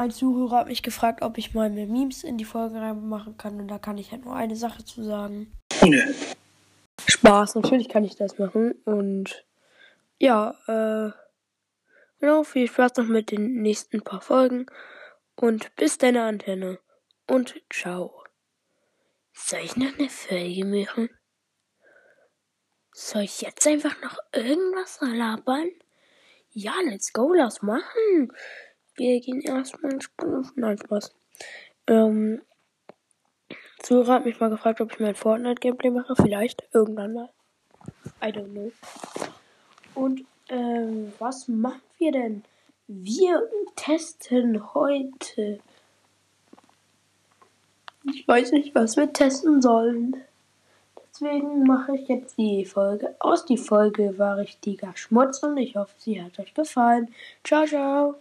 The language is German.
ein Zuhörer hat mich gefragt, ob ich mal mehr Memes in die Folge reinmachen kann. Und da kann ich halt nur eine Sache zu sagen. Nö. Spaß, natürlich kann ich das machen. Und ja, äh, genau, viel Spaß noch mit den nächsten paar Folgen. Und bis deine Antenne. Und ciao. Soll ich noch eine Folge machen? Soll ich jetzt einfach noch irgendwas labern? Ja, let's go, lass machen. Wir gehen erstmal ins Nein, Spaß. Ähm, Zura hat mich mal gefragt, ob ich mein Fortnite-Gameplay mache. Vielleicht, irgendwann mal. I don't know. Und, ähm, was machen wir denn? Wir testen heute. Ich weiß nicht, was wir testen sollen. Deswegen mache ich jetzt die Folge aus. Die Folge war richtiger Schmutz und ich hoffe, sie hat euch gefallen. Ciao, ciao.